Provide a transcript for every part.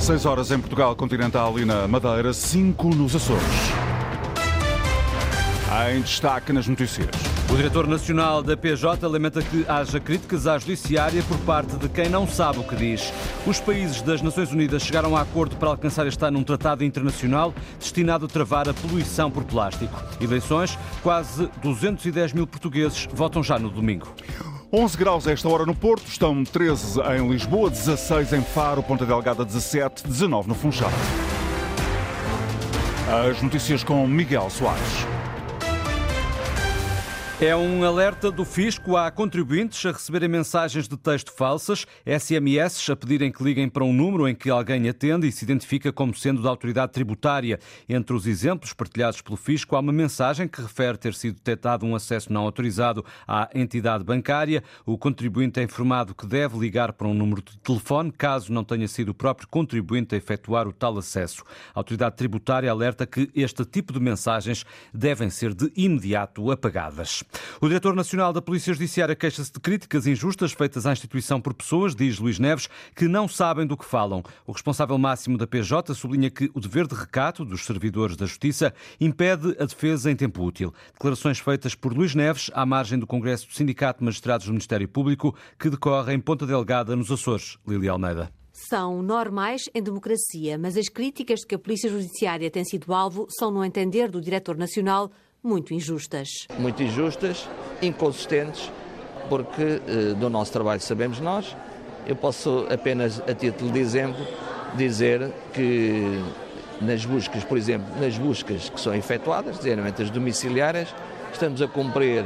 6 horas em Portugal Continental e na Madeira, 5 nos Açores. Em destaque nas notícias. O diretor nacional da PJ lamenta que haja críticas à judiciária por parte de quem não sabe o que diz. Os países das Nações Unidas chegaram a acordo para alcançar este ano um tratado internacional destinado a travar a poluição por plástico. Eleições, quase 210 mil portugueses votam já no domingo. 11 graus a esta hora no Porto, estão 13 em Lisboa, 16 em Faro, Ponta Delgada 17, 19 no Funchal. As notícias com Miguel Soares. É um alerta do fisco a contribuintes a receberem mensagens de texto falsas, SMS a pedirem que liguem para um número em que alguém atende e se identifica como sendo da autoridade tributária. Entre os exemplos partilhados pelo fisco, há uma mensagem que refere ter sido detectado um acesso não autorizado à entidade bancária. O contribuinte é informado que deve ligar para um número de telefone caso não tenha sido o próprio contribuinte a efetuar o tal acesso. A autoridade tributária alerta que este tipo de mensagens devem ser de imediato apagadas. O diretor nacional da Polícia Judiciária queixa-se de críticas injustas feitas à instituição por pessoas, diz Luís Neves, que não sabem do que falam. O responsável máximo da PJ sublinha que o dever de recato dos servidores da Justiça impede a defesa em tempo útil. Declarações feitas por Luís Neves à margem do Congresso do Sindicato de Magistrados do Ministério Público, que decorre em Ponta Delgada, nos Açores. Lili Almeida são normais em democracia, mas as críticas de que a Polícia Judiciária tem sido alvo são, no entender do Diretor Nacional, muito injustas. Muito injustas, inconsistentes, porque eh, do nosso trabalho sabemos nós. Eu posso apenas, a título de exemplo, dizer que nas buscas, por exemplo, nas buscas que são efetuadas, geralmente as domiciliárias, estamos a cumprir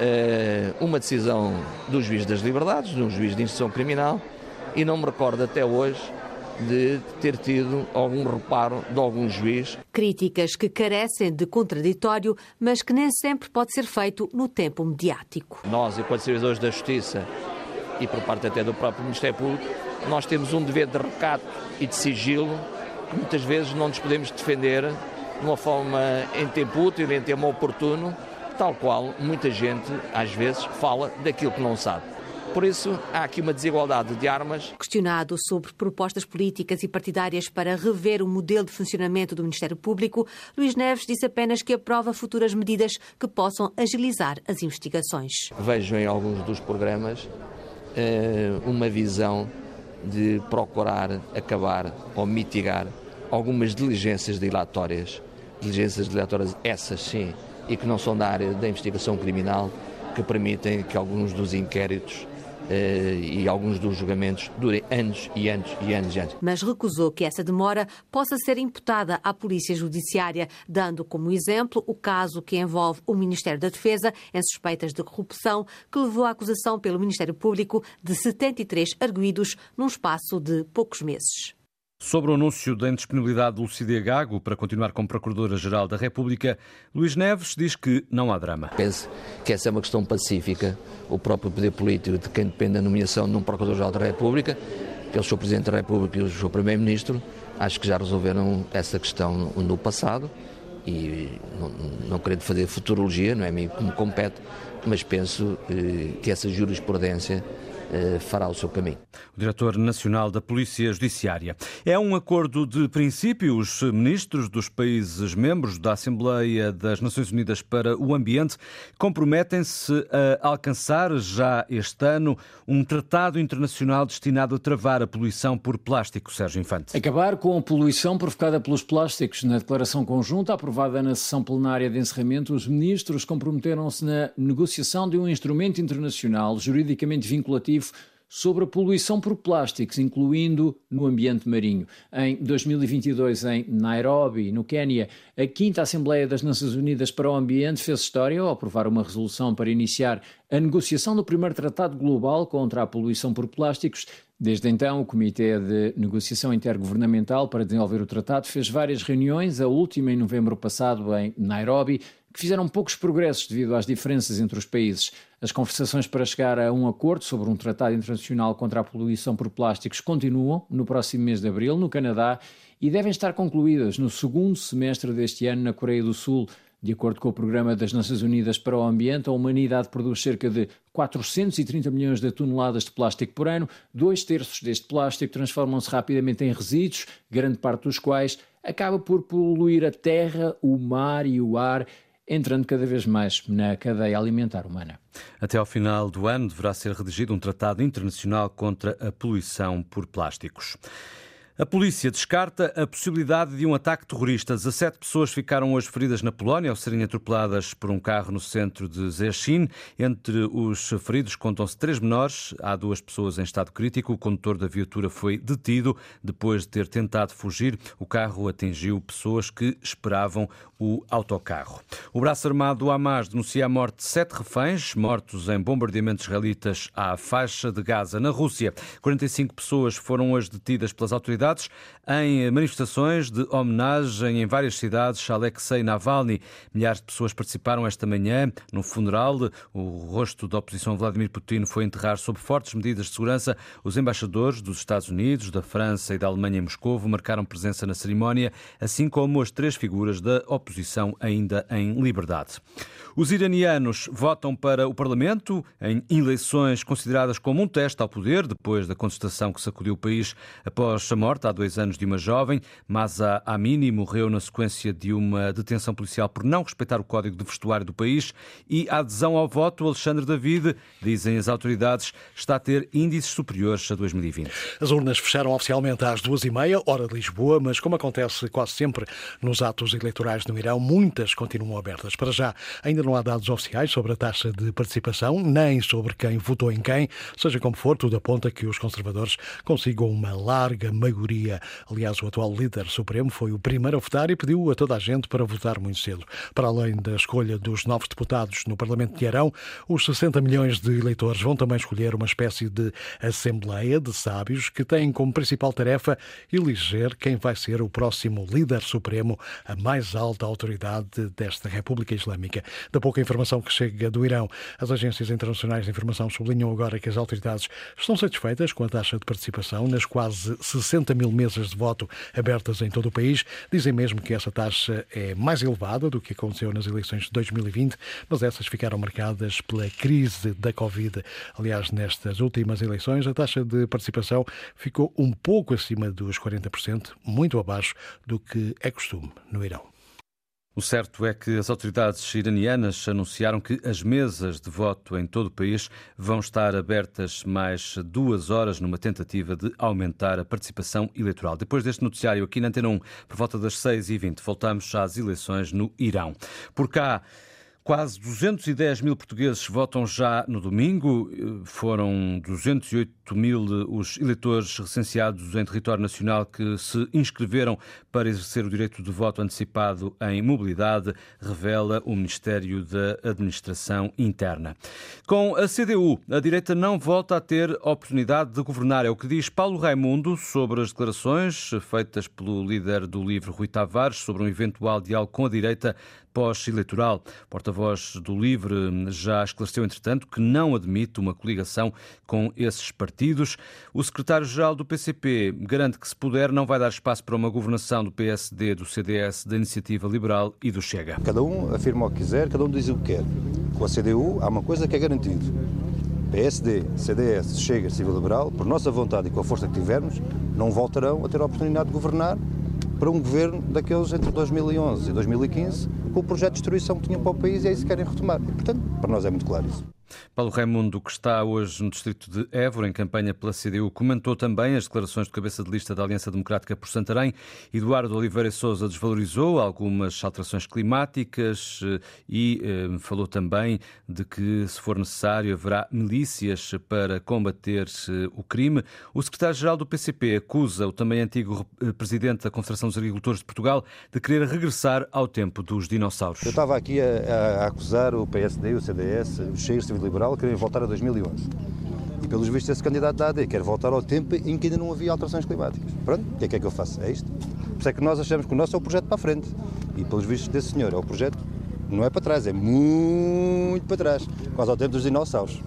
eh, uma decisão do juiz das liberdades, de um juiz de instrução criminal, e não me recordo até hoje de ter tido algum reparo de algum juiz. Críticas que carecem de contraditório, mas que nem sempre pode ser feito no tempo mediático. Nós, enquanto servidores da Justiça e por parte até do próprio Ministério Público, nós temos um dever de recato e de sigilo que muitas vezes não nos podemos defender de uma forma em tempo útil, em tempo oportuno, tal qual muita gente às vezes fala daquilo que não sabe. Por isso, há aqui uma desigualdade de armas. Questionado sobre propostas políticas e partidárias para rever o modelo de funcionamento do Ministério Público, Luís Neves disse apenas que aprova futuras medidas que possam agilizar as investigações. Vejo em alguns dos programas eh, uma visão de procurar acabar ou mitigar algumas diligências dilatórias, diligências dilatórias essas sim, e que não são da área da investigação criminal, que permitem que alguns dos inquéritos e alguns dos julgamentos durem anos e anos e anos e anos. Mas recusou que essa demora possa ser imputada à Polícia Judiciária, dando como exemplo o caso que envolve o Ministério da Defesa em suspeitas de corrupção, que levou à acusação pelo Ministério Público de 73 arguídos num espaço de poucos meses. Sobre o anúncio da indisponibilidade de Lucidia Gago para continuar como Procuradora-Geral da República, Luís Neves diz que não há drama. Penso que essa é uma questão pacífica. O próprio poder político de quem depende da nomeação de um Procurador-Geral da República, que é o Sr. Presidente da República e o Sr. Primeiro-Ministro, acho que já resolveram essa questão no passado e não, não querendo fazer futurologia, não é como compete, mas penso eh, que essa jurisprudência fará o seu caminho. O diretor nacional da Polícia Judiciária. É um acordo de princípio. Os ministros dos países membros da Assembleia das Nações Unidas para o Ambiente comprometem-se a alcançar já este ano um tratado internacional destinado a travar a poluição por plástico. Sérgio Infante. Acabar com a poluição provocada pelos plásticos. Na declaração conjunta aprovada na sessão plenária de encerramento, os ministros comprometeram-se na negociação de um instrumento internacional juridicamente vinculativo sobre a poluição por plásticos, incluindo no ambiente marinho. Em 2022, em Nairobi, no Quênia, a quinta Assembleia das Nações Unidas para o Ambiente fez história ao aprovar uma resolução para iniciar a negociação do primeiro tratado global contra a poluição por plásticos. Desde então, o Comitê de Negociação Intergovernamental para desenvolver o tratado fez várias reuniões, a última em novembro passado em Nairobi, que fizeram poucos progressos devido às diferenças entre os países. As conversações para chegar a um acordo sobre um tratado internacional contra a poluição por plásticos continuam no próximo mês de abril, no Canadá, e devem estar concluídas no segundo semestre deste ano na Coreia do Sul. De acordo com o Programa das Nações Unidas para o Ambiente, a humanidade produz cerca de 430 milhões de toneladas de plástico por ano. Dois terços deste plástico transformam-se rapidamente em resíduos, grande parte dos quais acaba por poluir a terra, o mar e o ar entrando cada vez mais na cadeia alimentar humana. Até ao final do ano deverá ser redigido um tratado internacional contra a poluição por plásticos. A polícia descarta a possibilidade de um ataque terrorista. 17 pessoas ficaram hoje feridas na Polónia ao serem atropeladas por um carro no centro de Zechin. Entre os feridos contam-se três menores. Há duas pessoas em estado crítico. O condutor da viatura foi detido depois de ter tentado fugir. O carro atingiu pessoas que esperavam o autocarro. O braço armado do Hamas denuncia a morte de sete reféns mortos em bombardeamentos israelitas à faixa de Gaza, na Rússia. 45 pessoas foram hoje detidas pelas autoridades em manifestações de homenagem em várias cidades a Alexei Navalny. Milhares de pessoas participaram esta manhã no funeral. O rosto da oposição Vladimir Putin foi enterrar sob fortes medidas de segurança. Os embaixadores dos Estados Unidos, da França e da Alemanha em Moscou marcaram presença na cerimónia, assim como as três figuras da oposição ainda em liberdade. Os iranianos votam para o Parlamento em eleições consideradas como um teste ao poder, depois da contestação que sacudiu o país após a morte há dois anos de uma jovem. Masa Amini morreu na sequência de uma detenção policial por não respeitar o código de vestuário do país e a adesão ao voto, Alexandre David, dizem as autoridades, está a ter índices superiores a 2020. As urnas fecharam oficialmente às duas e meia, hora de Lisboa, mas como acontece quase sempre nos atos eleitorais no Irão, muitas continuam abertas. Para já, Ainda não há dados oficiais sobre a taxa de participação, nem sobre quem votou em quem. Seja como for, tudo aponta que os conservadores consigam uma larga maioria. Aliás, o atual líder supremo foi o primeiro a votar e pediu a toda a gente para votar muito cedo. Para além da escolha dos novos deputados no Parlamento de Arão, os 60 milhões de eleitores vão também escolher uma espécie de assembleia de sábios que têm como principal tarefa eleger quem vai ser o próximo líder supremo, a mais alta autoridade desta República Islâmica. Da pouca informação que chega do Irão, as agências internacionais de informação sublinham agora que as autoridades estão satisfeitas com a taxa de participação nas quase 60 mil mesas de voto abertas em todo o país. Dizem mesmo que essa taxa é mais elevada do que aconteceu nas eleições de 2020, mas essas ficaram marcadas pela crise da Covid. Aliás, nestas últimas eleições, a taxa de participação ficou um pouco acima dos 40%, muito abaixo do que é costume no Irão. O certo é que as autoridades iranianas anunciaram que as mesas de voto em todo o país vão estar abertas mais duas horas numa tentativa de aumentar a participação eleitoral. Depois deste noticiário aqui na Antena 1, por volta das 6h20, voltamos às eleições no Irão. Por cá, Quase 210 mil portugueses votam já no domingo. Foram 208 mil os eleitores recenseados em território nacional que se inscreveram para exercer o direito de voto antecipado em mobilidade, revela o Ministério da Administração Interna. Com a CDU, a direita não volta a ter oportunidade de governar. É o que diz Paulo Raimundo sobre as declarações feitas pelo líder do livro Rui Tavares sobre um eventual diálogo com a direita pós-eleitoral. Porta-voz do LIVRE já esclareceu, entretanto, que não admite uma coligação com esses partidos. O secretário-geral do PCP garante que, se puder, não vai dar espaço para uma governação do PSD, do CDS, da Iniciativa Liberal e do Chega. Cada um afirma o que quiser, cada um diz o que quer. Com a CDU há uma coisa que é garantido. PSD, CDS, Chega, Civil Liberal, por nossa vontade e com a força que tivermos, não voltarão a ter a oportunidade de governar para um governo daqueles entre 2011 e 2015 com o projeto de destruição que tinham para o país e é isso que querem retomar. E, portanto, para nós é muito claro isso. Paulo Raimundo, que está hoje no distrito de Évora, em campanha pela CDU, comentou também as declarações de cabeça de lista da Aliança Democrática por Santarém. Eduardo Oliveira Souza desvalorizou algumas alterações climáticas eh, e eh, falou também de que, se for necessário, haverá milícias para combater eh, o crime. O secretário-geral do PCP acusa o também antigo eh, presidente da Confederação dos Agricultores de Portugal de querer regressar ao tempo dos dinossauros. Eu estava aqui a, a acusar o PSD, o CDS, o Chega Liberal querem voltar a 2011. E pelos vistos esse candidato da AD quer voltar ao tempo em que ainda não havia alterações climáticas. Pronto, o que é que, é que eu faço? É isto. Por isso é que nós achamos que o nosso é o projeto para a frente. E pelos vistos desse senhor é o projeto, não é para trás, é muito para trás. Quase ao tempo dos dinossauros.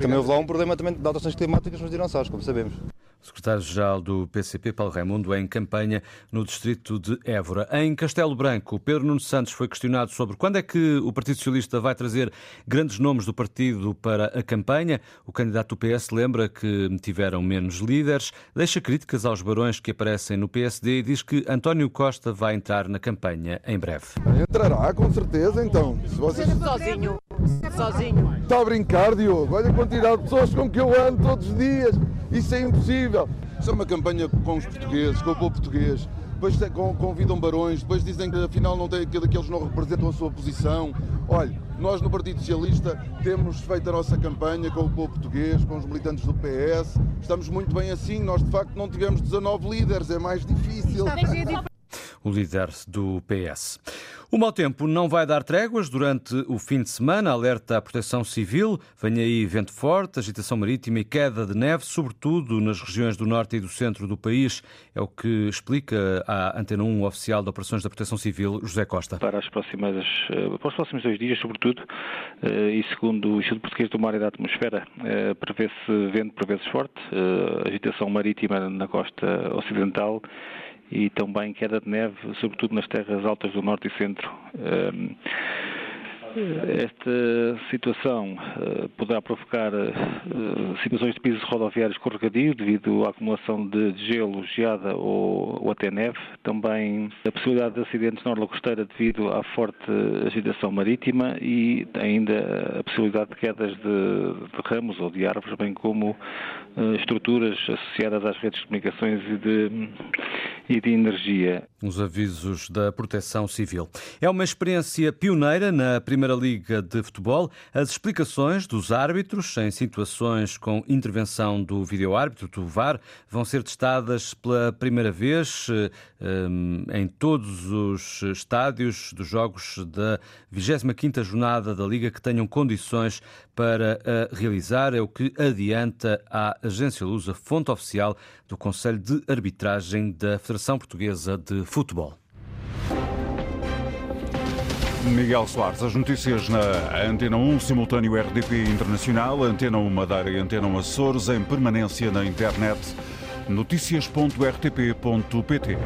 Também houve lá um problema também de alterações climáticas nos dinossauros, como sabemos. Secretário-geral do PCP, Paulo Raimundo, em campanha no distrito de Évora. Em Castelo Branco, Pedro Nuno Santos foi questionado sobre quando é que o Partido Socialista vai trazer grandes nomes do partido para a campanha. O candidato do PS lembra que tiveram menos líderes, deixa críticas aos barões que aparecem no PSD e diz que António Costa vai entrar na campanha em breve. Entrará, com certeza, então. Se vocês... Sozinho. Sozinho. Está a brincar, Diogo? Olha a quantidade de pessoas com que eu ando todos os dias. Isso é impossível. Isso é uma campanha com os portugueses, com o povo português. Depois convidam barões, depois dizem que afinal não tem, que aqueles não representam a sua posição. Olha, nós no Partido Socialista temos feito a nossa campanha com o povo português, com os militantes do PS. Estamos muito bem assim. Nós de facto não tivemos 19 líderes, é mais difícil. O líder do PS. O mau tempo não vai dar tréguas durante o fim de semana, alerta a Proteção Civil. Vem aí vento forte, agitação marítima e queda de neve, sobretudo nas regiões do norte e do centro do país. É o que explica a Antena 1 oficial de Operações da Proteção Civil, José Costa. Para, as próximas, eh, para os próximos dois dias, sobretudo, eh, e segundo o Instituto Português do Mar e da Atmosfera, eh, prevê-se vento por vezes forte, agitação marítima na costa ocidental e também queda de neve, sobretudo nas terras altas do norte e centro. Ehm, esta situação uh, poderá provocar uh, situações de pisos rodoviários escorregadio devido à acumulação de gelo, geada ou, ou, até neve. Também a possibilidade de acidentes na orla costeira devido à forte agitação marítima e ainda a possibilidade de quedas de, de ramos ou de árvores, bem como uh, estruturas associadas às redes de comunicações e de, e de energia. Os avisos da Proteção Civil. É uma experiência pioneira na primeira Primeira Liga de Futebol, as explicações dos árbitros em situações com intervenção do vídeo-árbitro, do VAR, vão ser testadas pela primeira vez eh, em todos os estádios dos jogos da 25ª jornada da Liga que tenham condições para realizar, é o que adianta a Agência Lusa, fonte oficial do Conselho de Arbitragem da Federação Portuguesa de Futebol. Miguel Soares, as notícias na Antena 1, simultâneo RDP Internacional, Antena 1 Madeira e Antena 1 Açores, em permanência na internet, notícias.rtp.pt.